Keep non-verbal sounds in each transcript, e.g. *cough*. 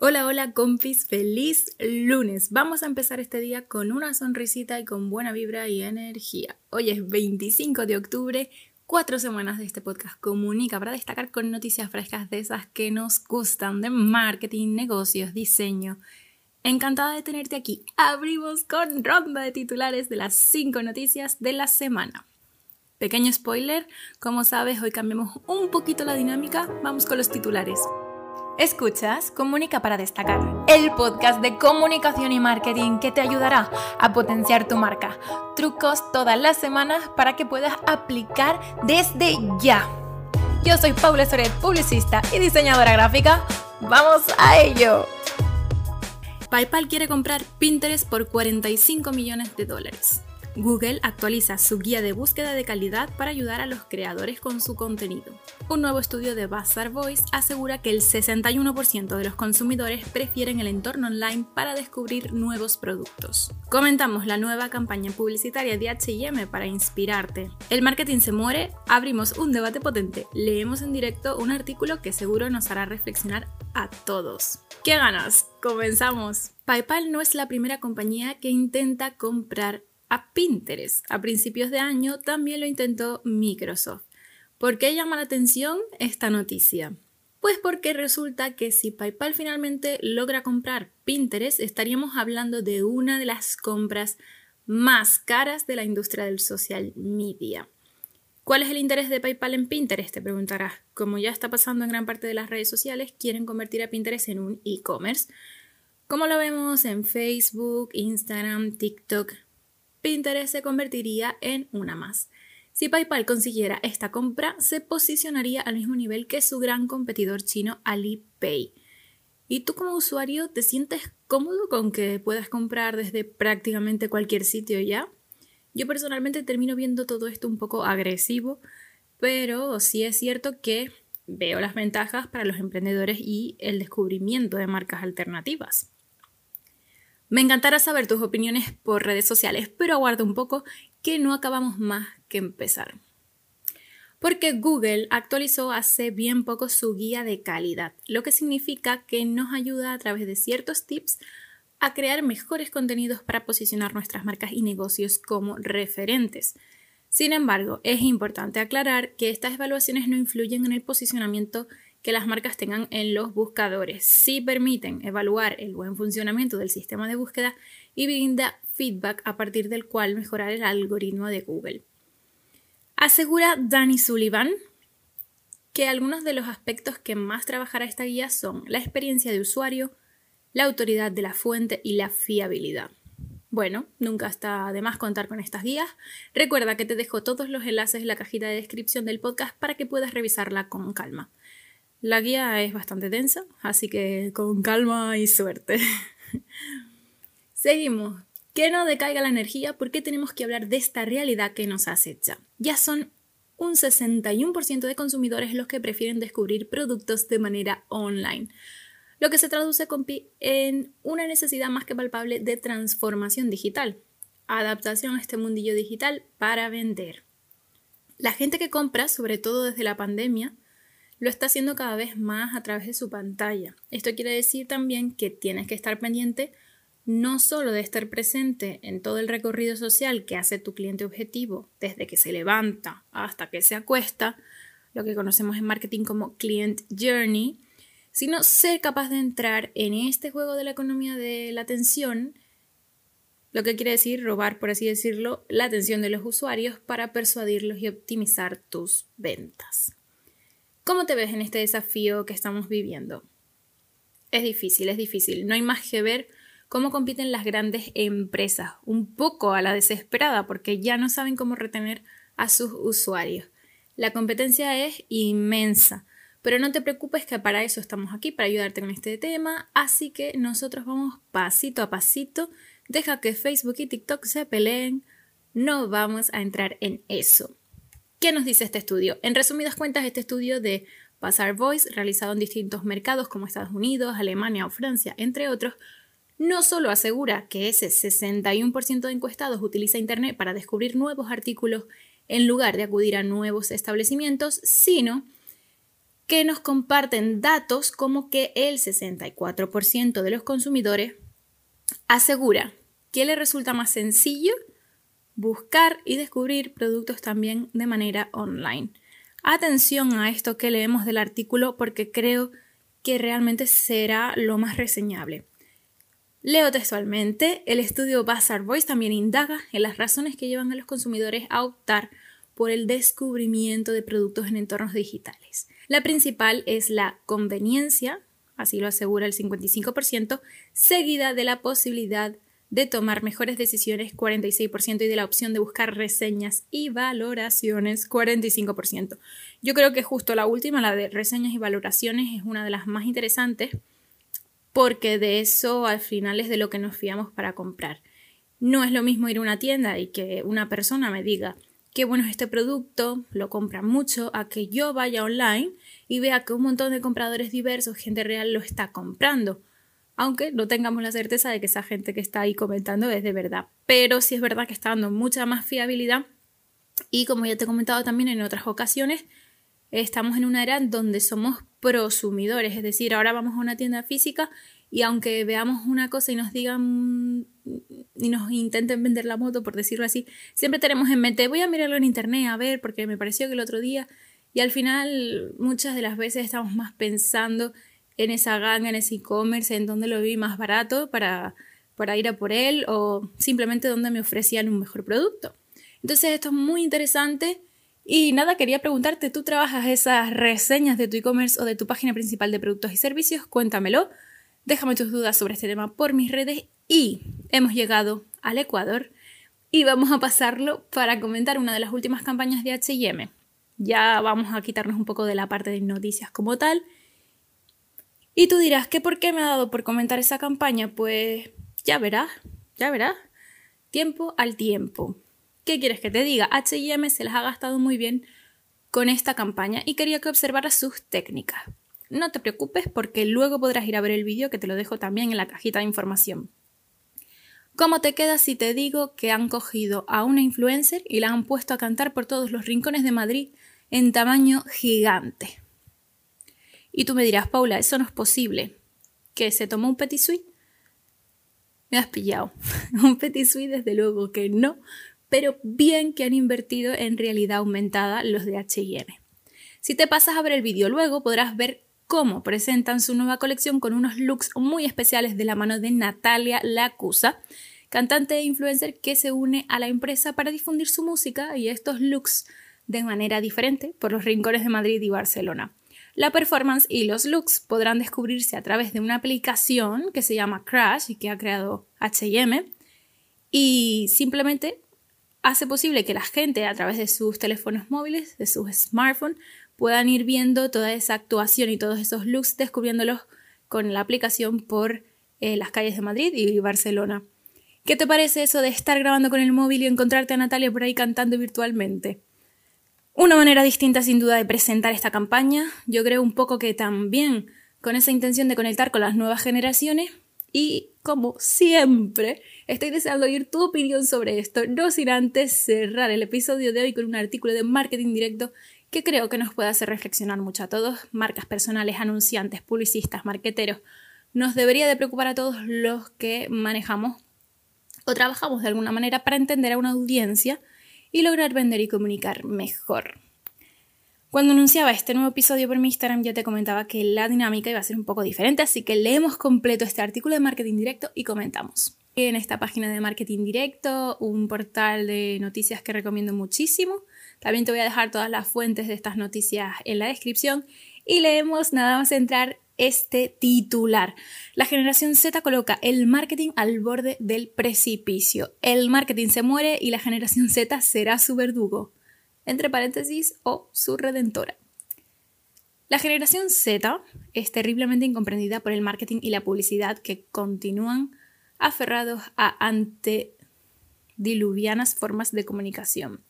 Hola, hola compis, feliz lunes. Vamos a empezar este día con una sonrisita y con buena vibra y energía. Hoy es 25 de octubre, cuatro semanas de este podcast Comunica para destacar con noticias frescas de esas que nos gustan de marketing, negocios, diseño. Encantada de tenerte aquí. Abrimos con ronda de titulares de las cinco noticias de la semana. Pequeño spoiler, como sabes, hoy cambiamos un poquito la dinámica. Vamos con los titulares. Escuchas Comunica para destacar, el podcast de comunicación y marketing que te ayudará a potenciar tu marca. Trucos todas las semanas para que puedas aplicar desde ya. Yo soy Paula Soret, publicista y diseñadora gráfica. ¡Vamos a ello! PayPal quiere comprar Pinterest por 45 millones de dólares. Google actualiza su guía de búsqueda de calidad para ayudar a los creadores con su contenido. Un nuevo estudio de Bazaar Voice asegura que el 61% de los consumidores prefieren el entorno online para descubrir nuevos productos. Comentamos la nueva campaña publicitaria de HM para inspirarte. El marketing se muere, abrimos un debate potente, leemos en directo un artículo que seguro nos hará reflexionar a todos. ¿Qué ganas? Comenzamos. PayPal no es la primera compañía que intenta comprar a Pinterest. A principios de año también lo intentó Microsoft. ¿Por qué llama la atención esta noticia? Pues porque resulta que si PayPal finalmente logra comprar Pinterest, estaríamos hablando de una de las compras más caras de la industria del social media. ¿Cuál es el interés de PayPal en Pinterest? Te preguntarás. Como ya está pasando en gran parte de las redes sociales, quieren convertir a Pinterest en un e-commerce. Como lo vemos en Facebook, Instagram, TikTok, Pinterest se convertiría en una más. Si PayPal consiguiera esta compra, se posicionaría al mismo nivel que su gran competidor chino Alipay. ¿Y tú como usuario te sientes cómodo con que puedas comprar desde prácticamente cualquier sitio ya? Yo personalmente termino viendo todo esto un poco agresivo, pero sí es cierto que veo las ventajas para los emprendedores y el descubrimiento de marcas alternativas. Me encantará saber tus opiniones por redes sociales, pero aguarda un poco que no acabamos más que empezar. Porque Google actualizó hace bien poco su guía de calidad, lo que significa que nos ayuda a través de ciertos tips a crear mejores contenidos para posicionar nuestras marcas y negocios como referentes. Sin embargo, es importante aclarar que estas evaluaciones no influyen en el posicionamiento que las marcas tengan en los buscadores. Sí permiten evaluar el buen funcionamiento del sistema de búsqueda y brinda feedback a partir del cual mejorar el algoritmo de Google. Asegura Danny Sullivan que algunos de los aspectos que más trabajará esta guía son la experiencia de usuario, la autoridad de la fuente y la fiabilidad. Bueno, nunca está de más contar con estas guías. Recuerda que te dejo todos los enlaces en la cajita de descripción del podcast para que puedas revisarla con calma. La guía es bastante densa, así que con calma y suerte. *laughs* Seguimos. Que no decaiga la energía porque tenemos que hablar de esta realidad que nos acecha. Ya son un 61% de consumidores los que prefieren descubrir productos de manera online, lo que se traduce en una necesidad más que palpable de transformación digital, adaptación a este mundillo digital para vender. La gente que compra, sobre todo desde la pandemia, lo está haciendo cada vez más a través de su pantalla. Esto quiere decir también que tienes que estar pendiente no solo de estar presente en todo el recorrido social que hace tu cliente objetivo, desde que se levanta hasta que se acuesta, lo que conocemos en marketing como client journey, sino ser capaz de entrar en este juego de la economía de la atención, lo que quiere decir robar, por así decirlo, la atención de los usuarios para persuadirlos y optimizar tus ventas. ¿Cómo te ves en este desafío que estamos viviendo? Es difícil, es difícil. No hay más que ver cómo compiten las grandes empresas, un poco a la desesperada, porque ya no saben cómo retener a sus usuarios. La competencia es inmensa, pero no te preocupes que para eso estamos aquí, para ayudarte con este tema, así que nosotros vamos pasito a pasito, deja que Facebook y TikTok se peleen, no vamos a entrar en eso. ¿Qué nos dice este estudio? En resumidas cuentas, este estudio de Bazaar Voice, realizado en distintos mercados como Estados Unidos, Alemania o Francia, entre otros, no solo asegura que ese 61% de encuestados utiliza Internet para descubrir nuevos artículos en lugar de acudir a nuevos establecimientos, sino que nos comparten datos como que el 64% de los consumidores asegura que le resulta más sencillo buscar y descubrir productos también de manera online. Atención a esto que leemos del artículo porque creo que realmente será lo más reseñable. Leo textualmente, el estudio Bazaar Voice también indaga en las razones que llevan a los consumidores a optar por el descubrimiento de productos en entornos digitales. La principal es la conveniencia, así lo asegura el 55%, seguida de la posibilidad de tomar mejores decisiones 46% y de la opción de buscar reseñas y valoraciones 45%. Yo creo que justo la última, la de reseñas y valoraciones, es una de las más interesantes porque de eso al final es de lo que nos fiamos para comprar. No es lo mismo ir a una tienda y que una persona me diga qué bueno es este producto, lo compran mucho, a que yo vaya online y vea que un montón de compradores diversos, gente real, lo está comprando aunque no tengamos la certeza de que esa gente que está ahí comentando es de verdad. Pero sí es verdad que está dando mucha más fiabilidad y como ya te he comentado también en otras ocasiones, estamos en una era donde somos prosumidores, es decir, ahora vamos a una tienda física y aunque veamos una cosa y nos digan y nos intenten vender la moto, por decirlo así, siempre tenemos en mente, voy a mirarlo en internet a ver porque me pareció que el otro día y al final muchas de las veces estamos más pensando en esa ganga, en ese e-commerce, en donde lo vi más barato para, para ir a por él o simplemente donde me ofrecían un mejor producto. Entonces esto es muy interesante y nada, quería preguntarte, ¿tú trabajas esas reseñas de tu e-commerce o de tu página principal de productos y servicios? Cuéntamelo, déjame tus dudas sobre este tema por mis redes y hemos llegado al Ecuador y vamos a pasarlo para comentar una de las últimas campañas de HM. Ya vamos a quitarnos un poco de la parte de noticias como tal y tú dirás, ¿qué por qué me ha dado por comentar esa campaña? Pues ya verás, ya verás. Tiempo al tiempo. ¿Qué quieres que te diga? HM se las ha gastado muy bien con esta campaña y quería que observaras sus técnicas. No te preocupes porque luego podrás ir a ver el vídeo que te lo dejo también en la cajita de información. ¿Cómo te queda si te digo que han cogido a una influencer y la han puesto a cantar por todos los rincones de Madrid en tamaño gigante? Y tú me dirás, Paula, eso no es posible. ¿Que se tomó un petit suite? Me has pillado. *laughs* un petit suite, desde luego que no, pero bien que han invertido en realidad aumentada los de HM. Si te pasas a ver el vídeo luego, podrás ver cómo presentan su nueva colección con unos looks muy especiales de la mano de Natalia Lacusa, cantante e influencer que se une a la empresa para difundir su música y estos looks de manera diferente por los rincones de Madrid y Barcelona. La performance y los looks podrán descubrirse a través de una aplicación que se llama Crash y que ha creado HM y simplemente hace posible que la gente a través de sus teléfonos móviles, de sus smartphones, puedan ir viendo toda esa actuación y todos esos looks, descubriéndolos con la aplicación por eh, las calles de Madrid y Barcelona. ¿Qué te parece eso de estar grabando con el móvil y encontrarte a Natalia por ahí cantando virtualmente? Una manera distinta sin duda de presentar esta campaña, yo creo un poco que también con esa intención de conectar con las nuevas generaciones y como siempre estoy deseando oír tu opinión sobre esto, no sin antes cerrar el episodio de hoy con un artículo de marketing directo que creo que nos puede hacer reflexionar mucho a todos, marcas personales, anunciantes, publicistas, marqueteros. Nos debería de preocupar a todos los que manejamos o trabajamos de alguna manera para entender a una audiencia y lograr vender y comunicar mejor. Cuando anunciaba este nuevo episodio por mi Instagram ya te comentaba que la dinámica iba a ser un poco diferente, así que leemos completo este artículo de marketing directo y comentamos. En esta página de marketing directo, un portal de noticias que recomiendo muchísimo. También te voy a dejar todas las fuentes de estas noticias en la descripción y leemos nada más entrar este titular. La generación Z coloca el marketing al borde del precipicio. El marketing se muere y la generación Z será su verdugo. Entre paréntesis, o su redentora. La generación Z es terriblemente incomprendida por el marketing y la publicidad que continúan aferrados a antediluvianas formas de comunicación.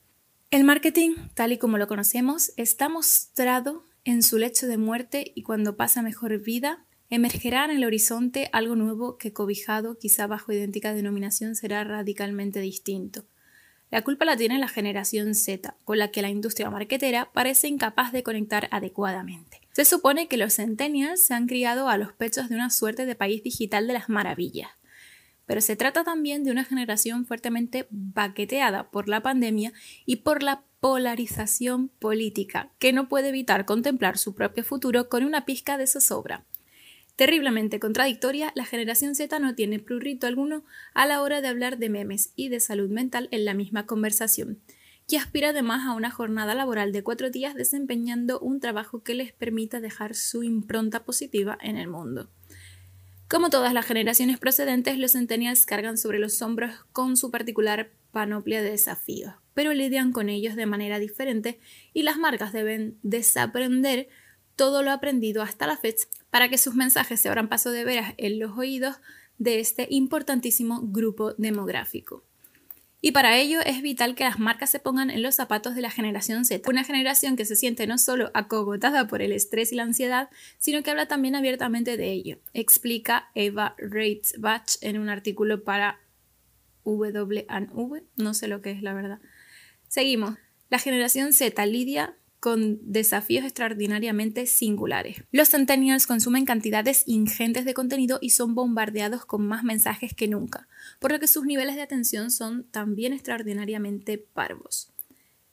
El marketing, tal y como lo conocemos, está mostrado en su lecho de muerte y cuando pasa mejor vida, emergerá en el horizonte algo nuevo que cobijado, quizá bajo idéntica denominación, será radicalmente distinto. La culpa la tiene la generación Z, con la que la industria marquetera parece incapaz de conectar adecuadamente. Se supone que los centennials se han criado a los pechos de una suerte de país digital de las maravillas. Pero se trata también de una generación fuertemente baqueteada por la pandemia y por la polarización política, que no puede evitar contemplar su propio futuro con una pizca de zozobra. Terriblemente contradictoria, la generación Z no tiene prurito alguno a la hora de hablar de memes y de salud mental en la misma conversación, y aspira además a una jornada laboral de cuatro días desempeñando un trabajo que les permita dejar su impronta positiva en el mundo. Como todas las generaciones procedentes, los centennials cargan sobre los hombros con su particular panoplia de desafíos, pero lidian con ellos de manera diferente y las marcas deben desaprender todo lo aprendido hasta la fecha para que sus mensajes se abran paso de veras en los oídos de este importantísimo grupo demográfico. Y para ello es vital que las marcas se pongan en los zapatos de la generación Z, una generación que se siente no solo acogotada por el estrés y la ansiedad, sino que habla también abiertamente de ello, explica Eva Reitzbach en un artículo para W, no sé lo que es la verdad. Seguimos. La generación Z lidia con desafíos extraordinariamente singulares. Los centennials consumen cantidades ingentes de contenido y son bombardeados con más mensajes que nunca, por lo que sus niveles de atención son también extraordinariamente parvos.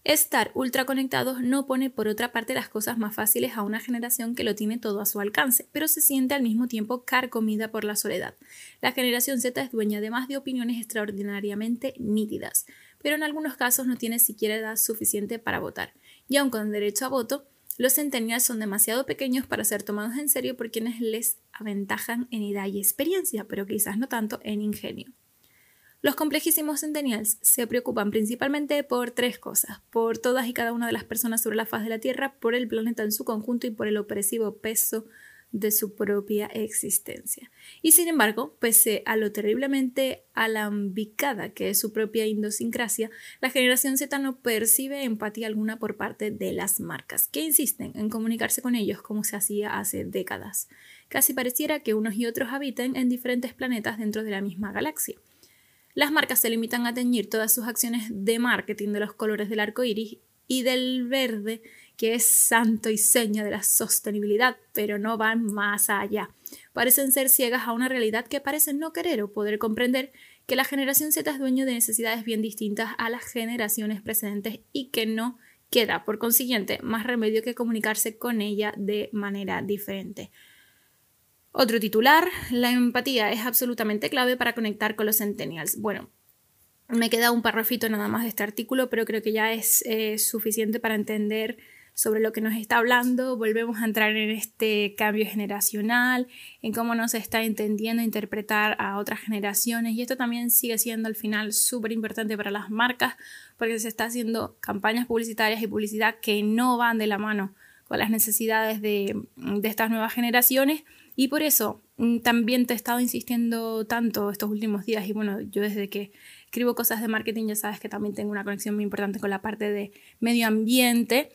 Estar ultraconectados no pone por otra parte las cosas más fáciles a una generación que lo tiene todo a su alcance, pero se siente al mismo tiempo carcomida por la soledad. La generación Z es dueña además de opiniones extraordinariamente nítidas, pero en algunos casos no tiene siquiera edad suficiente para votar y aun con derecho a voto, los centennials son demasiado pequeños para ser tomados en serio por quienes les aventajan en edad y experiencia, pero quizás no tanto en ingenio. Los complejísimos centennials se preocupan principalmente por tres cosas, por todas y cada una de las personas sobre la faz de la Tierra, por el planeta en su conjunto y por el opresivo peso de su propia existencia. Y sin embargo, pese a lo terriblemente alambicada que es su propia idiosincrasia, la generación Z no percibe empatía alguna por parte de las marcas, que insisten en comunicarse con ellos como se hacía hace décadas. Casi pareciera que unos y otros habiten en diferentes planetas dentro de la misma galaxia. Las marcas se limitan a teñir todas sus acciones de marketing de los colores del arco iris y del verde que es santo y seña de la sostenibilidad, pero no van más allá. Parecen ser ciegas a una realidad que parecen no querer o poder comprender que la generación Z es dueño de necesidades bien distintas a las generaciones precedentes y que no queda, por consiguiente, más remedio que comunicarse con ella de manera diferente. Otro titular, la empatía es absolutamente clave para conectar con los centennials. Bueno, me queda un parrafito nada más de este artículo, pero creo que ya es eh, suficiente para entender sobre lo que nos está hablando, volvemos a entrar en este cambio generacional, en cómo nos está entendiendo interpretar a otras generaciones y esto también sigue siendo al final súper importante para las marcas porque se está haciendo campañas publicitarias y publicidad que no van de la mano con las necesidades de, de estas nuevas generaciones y por eso mm, también te he estado insistiendo tanto estos últimos días y bueno, yo desde que escribo cosas de marketing ya sabes que también tengo una conexión muy importante con la parte de medio ambiente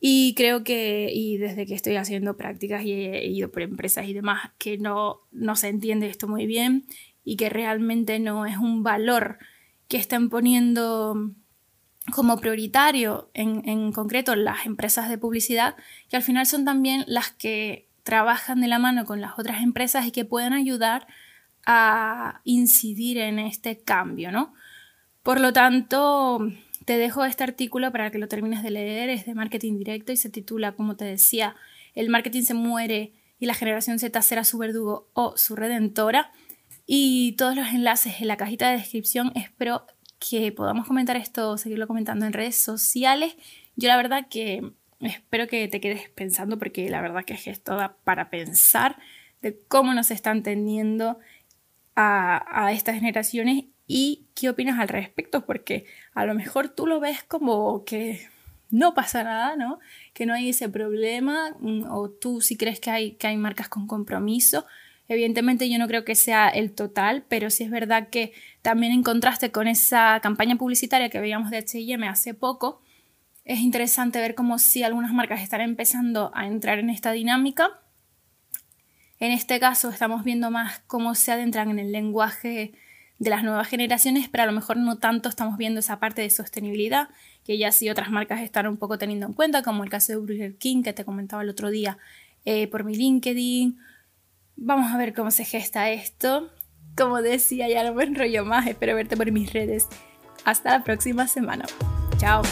y creo que, y desde que estoy haciendo prácticas y he ido por empresas y demás, que no, no se entiende esto muy bien y que realmente no es un valor que estén poniendo como prioritario en, en concreto las empresas de publicidad, que al final son también las que trabajan de la mano con las otras empresas y que pueden ayudar a incidir en este cambio, ¿no? Por lo tanto, te dejo este artículo para que lo termines de leer, es de marketing directo y se titula, como te decía, El marketing se muere y la generación Z será su verdugo o su redentora. Y todos los enlaces en la cajita de descripción. Espero que podamos comentar esto, seguirlo comentando en redes sociales. Yo la verdad que espero que te quedes pensando porque la verdad que es esto da para pensar de cómo nos están tendiendo a, a estas generaciones y qué opinas al respecto, porque a lo mejor tú lo ves como que no pasa nada, ¿no? Que no hay ese problema, mm, o tú sí crees que hay, que hay marcas con compromiso. Evidentemente yo no creo que sea el total, pero sí es verdad que también en contraste con esa campaña publicitaria que veíamos de HM hace poco, es interesante ver cómo si algunas marcas están empezando a entrar en esta dinámica. En este caso estamos viendo más cómo se adentran en el lenguaje de las nuevas generaciones, pero a lo mejor no tanto estamos viendo esa parte de sostenibilidad que ya sí otras marcas están un poco teniendo en cuenta, como el caso de Burger King que te comentaba el otro día eh, por mi LinkedIn. Vamos a ver cómo se gesta esto. Como decía, ya no me enrollo más, espero verte por mis redes. Hasta la próxima semana. Chao.